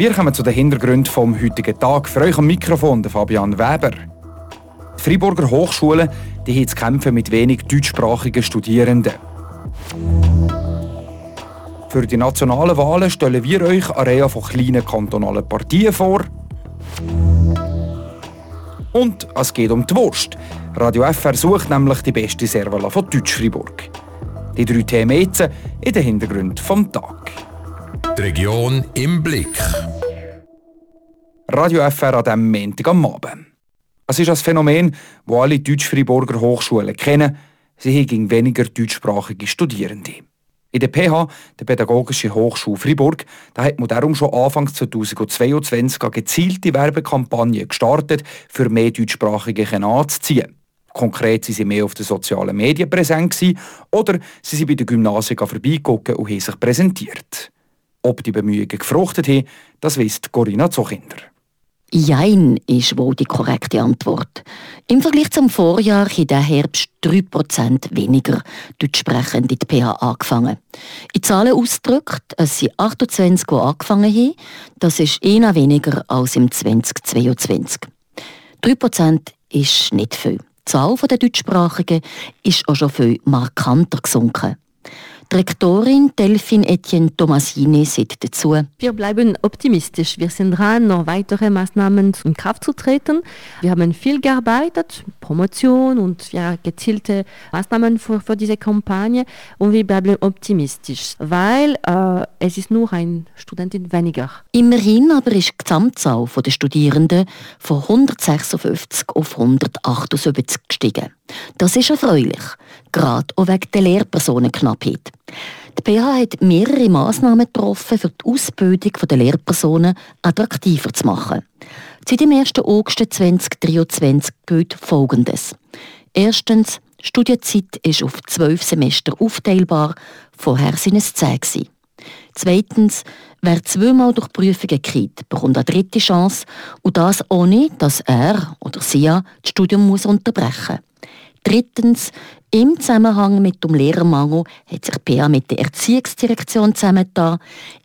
Wir kommen zu den Hintergründen vom heutigen Tag. Für euch am Mikrofon der Fabian Weber. Die Freiburger Hochschulen die haben zu kämpfen mit wenig deutschsprachigen Studierenden. Für die nationalen Wahlen stellen wir euch eine Reihe von kleinen kantonalen Partien vor. Und es geht um die Wurst. Radio FR sucht nämlich die beste Servala von Deutsch-Fribourg. Die drei Themen jetzt in den Hintergrund vom Tag. Die Region im Blick. Radio FR an diesem Montag am Abend. Es ist ein Phänomen, das alle Deutsch-Friburger Hochschulen kennen. Sie haben weniger deutschsprachige Studierende. In der PH, der Pädagogischen Hochschule Fribourg, da hat man darum schon Anfang 2022 eine gezielte Werbekampagne gestartet, für mehr Deutschsprachige anzuziehen. Konkret sind sie mehr auf den sozialen Medien präsent oder sie sind bei den Gymnasien vorbeigeguckt und haben sich präsentiert. Ob die Bemühungen gefruchtet haben, das wisst Corinna Zochinder. Jein ist wohl die korrekte Antwort. Im Vergleich zum Vorjahr haben der Herbst 3% weniger Deutschsprechende in die PH angefangen. In Zahlen ausgedrückt, es sind 28, die angefangen haben. Das ist eher weniger als im 2022. 3% ist nicht viel. Die Zahl der Deutschsprachigen ist auch schon viel markanter gesunken. Rektorin Delphine Etienne Tomasini sagt dazu. Wir bleiben optimistisch. Wir sind dran, noch weitere Maßnahmen in Kraft zu treten. Wir haben viel gearbeitet, Promotion und ja, gezielte Maßnahmen für, für diese Kampagne und wir bleiben optimistisch, weil äh, es ist nur ein Studentin weniger. Immerhin aber ist die Gesamtzahl der Studierenden von 156 auf 178 gestiegen. Das ist erfreulich, gerade auch wegen der Lehrpersonenknappheit. Die PH hat mehrere Massnahmen getroffen, für die Ausbildung der Lehrpersonen attraktiver zu machen. Seit dem 1. August 2023 gilt Folgendes. Erstens, die Studienzeit ist auf zwölf Semester aufteilbar, vorher sind es zehn. Zweitens, wer zweimal durch Prüfungen geht, bekommt eine dritte Chance und das ohne, dass er oder sie das Studium muss unterbrechen muss. Drittens, im Zusammenhang mit dem Lehrermangel hat sich PA mit der Erziehungsdirektion zusammengetan.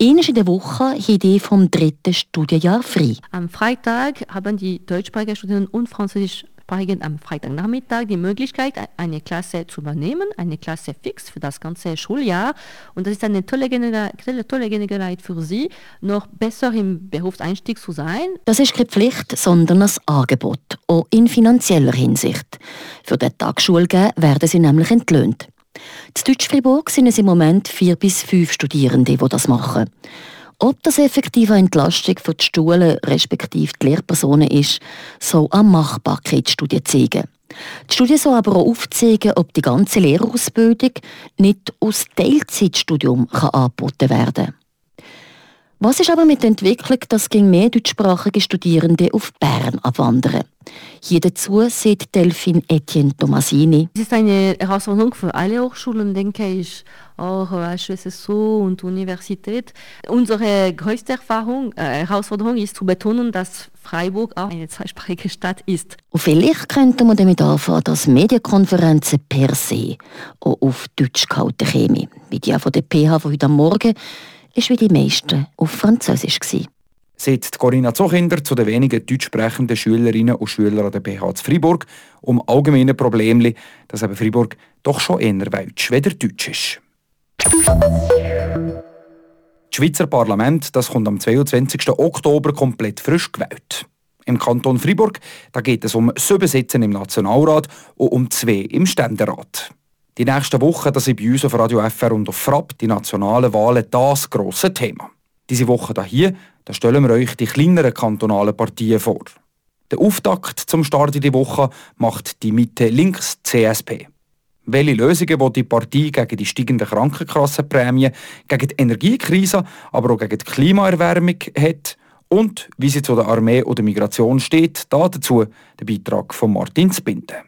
Einmal in der Woche die vom dritten Studienjahr frei. Am Freitag haben die deutschsprachigen Studenten und Französisch Sprachigen am Freitagnachmittag die Möglichkeit, eine Klasse zu übernehmen, eine Klasse fix für das ganze Schuljahr. Und das ist eine tolle, tolle Gelegenheit für Sie, noch besser im Berufseinstieg zu sein. Das ist keine Pflicht, sondern ein Angebot, auch in finanzieller Hinsicht. Für den Tag Schulgehen werden sie nämlich entlöhnt. In Deutsch-Fribourg sind es im Moment vier bis fünf Studierende, die das machen. Ob das effektive Entlastung für die Schulen respektive die Lehrpersonen ist, soll eine Machbarkeitsstudie zeigen. Die Studie soll aber auch aufzeigen, ob die ganze Lehrerausbildung nicht aus Teilzeitstudium angeboten werden kann. Was ist aber mit der Entwicklung, dass gegen mehr deutschsprachige Studierende auf Bern abwandern? Hier dazu sieht Delphine Etienne Tomasini. Es ist eine Herausforderung für alle Hochschulen, denke ich, auch HSSO und Universität. Unsere größte Erfahrung, äh, Herausforderung ist zu betonen, dass Freiburg auch eine zweisprachige Stadt ist. Und vielleicht könnte man damit anfangen, dass Medienkonferenzen per se auch auf Deutsch gehalten kämen. Wie die von der PH von heute Morgen ist wie die meisten auf Französisch. Gewesen. Sagt Corinna Zochinder zu den wenigen deutsch sprechenden Schülerinnen und Schülern an der BH zu Freiburg um allgemeine Probleme, dass eben Freiburg doch schon eher welsch weder deutsch ist. Das Schweizer Parlament das kommt am 22. Oktober komplett frisch gewählt. Im Kanton Freiburg da geht es um sieben Sitze im Nationalrat und um zwei im Ständerat. Die nächsten Wochen das sind bei uns auf Radio FR und auf FRAP die nationalen Wahlen das grosse Thema. Diese Woche hier, da stellen wir euch die kleineren kantonalen Partien vor. Der Auftakt zum Start in die Woche macht die Mitte links CSP. Welche Lösungen will die Partei gegen die steigenden Krankenkassenprämien, gegen die Energiekrise, aber auch gegen die Klimaerwärmung hat und wie sie zu der Armee oder Migration steht, dazu der Beitrag von Martin Spinde.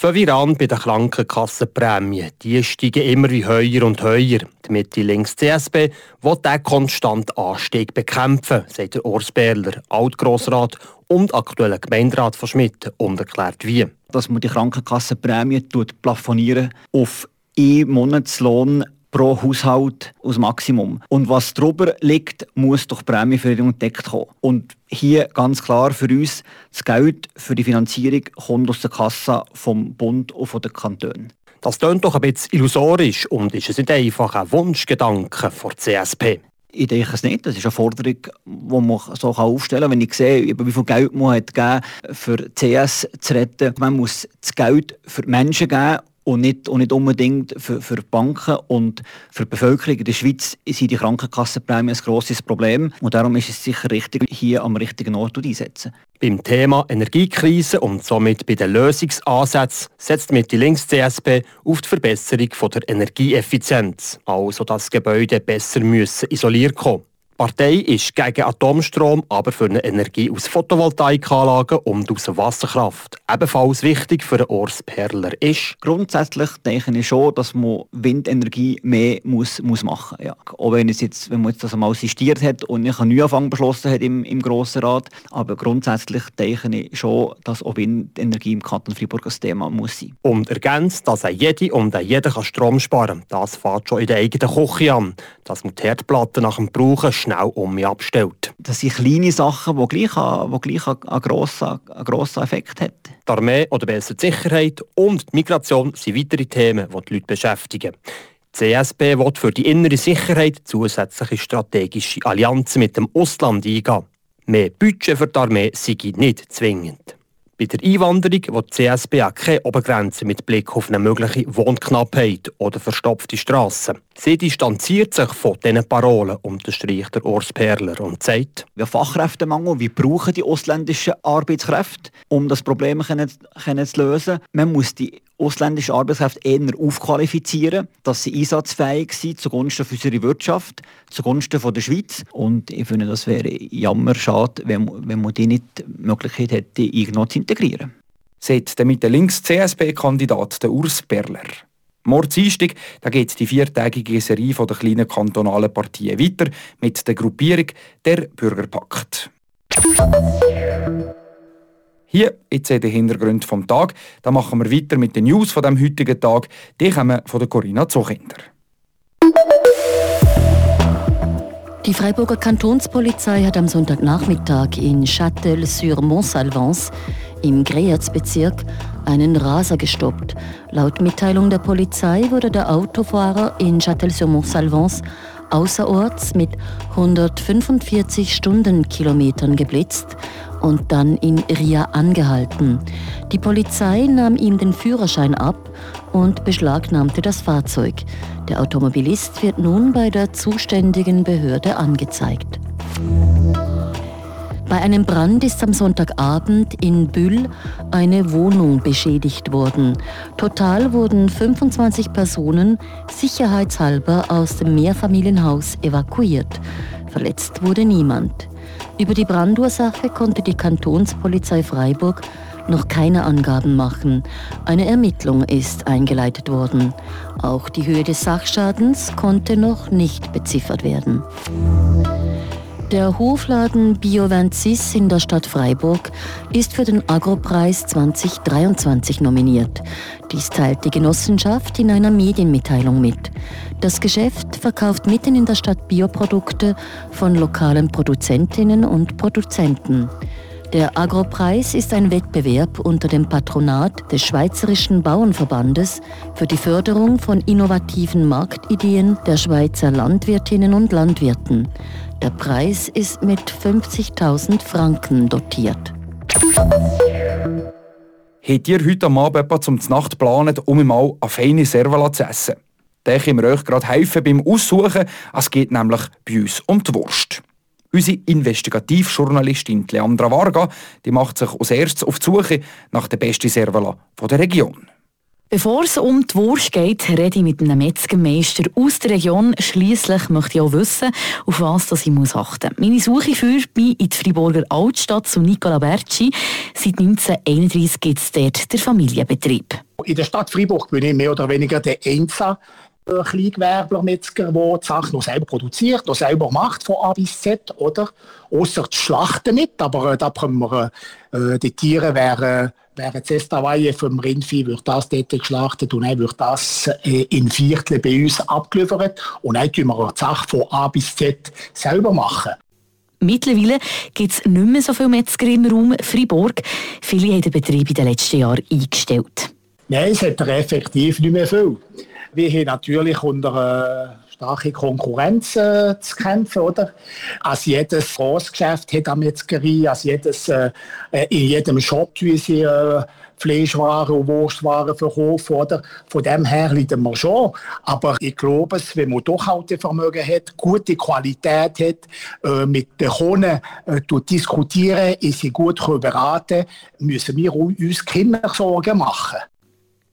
Fangen wir an bei den Krankenkassenprämien. Die steigen immer wie höher und höher. Die Mitte-Links-CSB will diesen konstanten Anstieg bekämpfen, sagt der Urs Berler, Altgrossrat und aktueller Gemeinderat von Schmidt, und erklärt wie. Dass man die Krankenkassenprämie plafonieren auf einen Monatslohn pro Haushalt aus Maximum. Und was darüber liegt, muss durch Prämienverringerung entdeckt kommen. Und hier ganz klar für uns, das Geld für die Finanzierung kommt aus der Kasse vom Bund und von den Kantonen. Das klingt doch ein bisschen illusorisch und ist es nicht einfach ein Wunschgedanke der CSP? Ich denke es nicht. Das ist eine Forderung, die man so aufstellen kann. Wenn ich sehe, wie viel Geld man hat gegeben für CS zu retten, man muss das Geld für die Menschen geben und nicht, und nicht unbedingt für, für Banken und für die Bevölkerung. In der Schweiz sind die Krankenkassenprämien ein grosses Problem und darum ist es sicher richtig, hier am richtigen Ort einsetzen. Beim Thema Energiekrise und somit bei den Lösungsansätzen setzt mit die Links-CSP auf die Verbesserung der Energieeffizienz, also dass Gebäude besser müssen isoliert kommen Partei ist gegen Atomstrom, aber für eine Energie aus Photovoltaikanlagen und aus Wasserkraft. Ebenfalls wichtig für den Urs Perler ist. Grundsätzlich denke ich schon, dass man Windenergie mehr muss, muss machen muss. Ja. Auch wenn, es jetzt, wenn man jetzt das einmal assistiert hat und nicht einen Neuanfang beschlossen hat im, im Grossen Rat. Aber grundsätzlich denke ich schon, dass auch Windenergie im Kanton Freiburg ein Thema muss sein. Und ergänzt, dass auch jede und auch jeder kann Strom sparen kann. Das fängt schon in der eigenen Küche an. Dass man die Herdplatte nach dem Brauchen schnell um mich abstellt. Das sind kleine Sachen, die gleich, einen, gleich einen, grossen, einen grossen Effekt haben. Die Armee oder besser die Sicherheit und die Migration sind weitere Themen, die die Leute beschäftigen. Die CSB will für die innere Sicherheit zusätzliche strategische Allianzen mit dem Ausland eingehen. Mehr Budget für die Armee sei nicht zwingend. Bei der Einwanderung will die CSB auch keine Obergrenze mit Blick auf eine mögliche Wohnknappheit oder verstopfte Strassen. Sie distanziert sich von diesen Parolen, unterstreicht der Urs Perler und sagt, wir Fachkräftemangel, wir brauchen die ausländischen Arbeitskräfte, um das Problem können, können zu lösen. Man muss die ausländische Arbeitskräfte eher aufqualifizieren, dass sie einsatzfähig sind zugunsten für unsere Wirtschaft, zugunsten von der Schweiz. Und ich finde, das wäre jammer schade, wenn, wenn man die nicht die Möglichkeit hätte, irgendwo zu integrieren. Sagt der mit der Links-CSP-Kandidat Urs Berler. Morgen Dienstag da geht die viertägige Serie der kleinen kantonalen Partien weiter mit der Gruppierung der Bürgerpakt. Hier jetzt den Hintergrund vom Tag. Da machen wir weiter mit den News von dem heutigen Tag. Die kommen von der Corinna Zuchinder. Die Freiburger Kantonspolizei hat am Sonntagnachmittag in Châtel-sur-Montsalvance im Greyerz-Bezirk einen Raser gestoppt. Laut Mitteilung der Polizei wurde der Autofahrer in Châtel-sur-Montsalvance außerorts mit 145 Stundenkilometern geblitzt und dann in Ria angehalten. Die Polizei nahm ihm den Führerschein ab und beschlagnahmte das Fahrzeug. Der Automobilist wird nun bei der zuständigen Behörde angezeigt. Bei einem Brand ist am Sonntagabend in Büll eine Wohnung beschädigt worden. Total wurden 25 Personen sicherheitshalber aus dem Mehrfamilienhaus evakuiert. Verletzt wurde niemand. Über die Brandursache konnte die Kantonspolizei Freiburg noch keine Angaben machen. Eine Ermittlung ist eingeleitet worden. Auch die Höhe des Sachschadens konnte noch nicht beziffert werden. Der Hofladen Biovencis in der Stadt Freiburg ist für den Agropreis 2023 nominiert. Dies teilt die Genossenschaft in einer Medienmitteilung mit. Das Geschäft verkauft mitten in der Stadt Bioprodukte von lokalen Produzentinnen und Produzenten. Der Agropreis ist ein Wettbewerb unter dem Patronat des Schweizerischen Bauernverbandes für die Förderung von innovativen Marktideen der Schweizer Landwirtinnen und Landwirten. Der Preis ist mit 50.000 Franken dotiert. Habt ihr heute am Abend etwas zum Nacht geplant, um mal eine feine Servala zu essen? Da können wir euch gerade helfen beim Aussuchen. Es geht nämlich bei uns um die Wurst. Unsere Investigativjournalistin Leandra Varga die macht sich als erstes auf die Suche nach der besten Servala der Region. Bevor es um die Wurst geht, rede ich mit einem Metzgermeister aus der Region. Schließlich möchte ich auch wissen, auf was ich muss achten muss. Meine Suche führt mich in die Freiburger Altstadt zu Nicola Berci. Seit 1931 gibt es dort den Familienbetrieb. In der Stadt Freiburg bin ich mehr oder weniger der einzige Kleingewerbler, Metzger, der die Sachen noch selber produziert, noch selber macht, von A bis Z, oder? Außer die Schlachten nicht, aber äh, da können wir, äh, die Tiere werden Während das Tavaille vom Rindvieh wird das dort geschlachtet und dann wird das äh, in Viertel bei uns abgeliefert und dann tun wir die Sache von A bis Z selber machen. Mittlerweile gibt es nicht mehr so viele Metzger im Raum Fribourg. Viele haben den Betrieb in den letzten Jahren eingestellt. Nein, es hat effektiv nicht mehr viel. Wir haben natürlich unter äh, starke Konkurrenz äh, zu kämpfen, oder? Als jedes Großgeschäft hat eine Metzgerei, als jedes, äh, äh, in jedem Shop, sie äh, Fleischwaren und Wurstwaren verkaufen, oder? Von dem her leiden wir schon. Aber ich glaube, wenn man Durchhaltevermögen hat, gute Qualität hat, äh, mit den Kunden diskutieren, ist sie gut beraten, müssen wir uns keine Sorgen machen.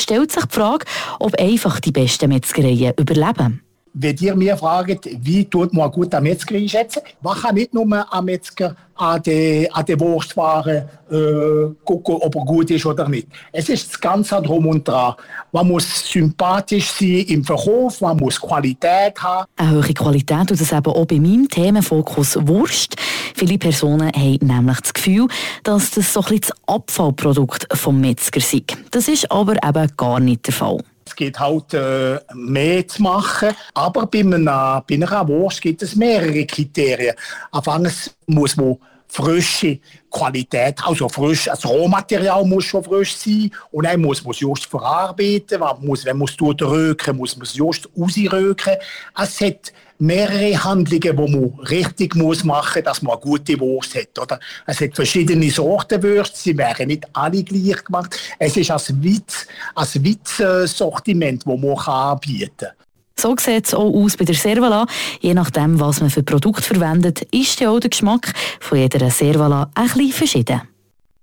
Stellt sich die Frage, ob einfach die besten Metzgereien überleben wenn ihr mir fragt, wie tut man gut am Metzger einschätzen, man kann nicht nur am Metzger an den, an den Wurstwaren äh, gucken, ob er gut ist oder nicht. Es ist das Ganze drum und dran. Man muss sympathisch sein im Verkauf, man muss Qualität haben. Eine hohe Qualität und das eben auch bei meinem Themenfokus Wurst. Viele Personen haben nämlich das Gefühl, dass das so ein das Abfallprodukt vom Metzger sei. Das ist aber eben gar nicht der Fall. Es geht halt äh, mehr zu machen. Aber bei einer, bei einer Wurst gibt es mehrere Kriterien. Anfangs muss man frische Qualität, also frisch, das Rohmaterial muss schon frisch sein und dann muss man es just verarbeiten, man muss, wenn man es röken, muss man es just rausröken. Es hat mehrere Handlungen, die man richtig muss machen muss, dass man eine gute Wurst hat. Oder? Es hat verschiedene Sorten Würste, sie werden nicht alle gleich gemacht. Es ist ein weites, ein weites Sortiment, das man anbieten kann. So sieht es auch aus bei der Servala. Je nachdem, was man für Produkt verwendet, ist ja auch der Geschmack von jeder Servala ein bisschen verschieden.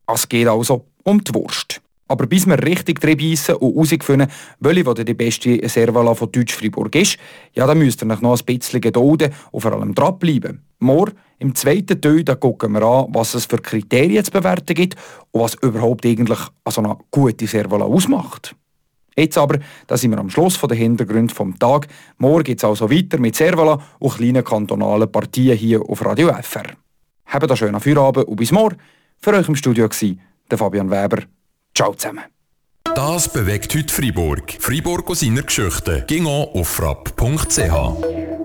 Es geht also um die Wurst. Aber bis wir richtig reinbeissen und herausfinden, welche die beste Servala von Deutsch-Fribourg ist, ja, dann müsst ihr noch ein bisschen gedulden und vor allem dranbleiben. Morgen, im zweiten Teil, da gucken wir an, was es für Kriterien zu bewerten gibt und was überhaupt eigentlich so eine gute Servala ausmacht. Jetzt aber, da sind wir am Schluss der Hintergründe vom Tag. Morgen geht es also weiter mit Servala und kleinen kantonalen Partien hier auf Radio FR. Habt einen schönen Feierabend und bis morgen. Für euch im Studio war der Fabian Weber. Ciao zusammen. Das bewegt heute Freiburg. Freiburg aus seiner Geschichte. Ging auf frapp.ch.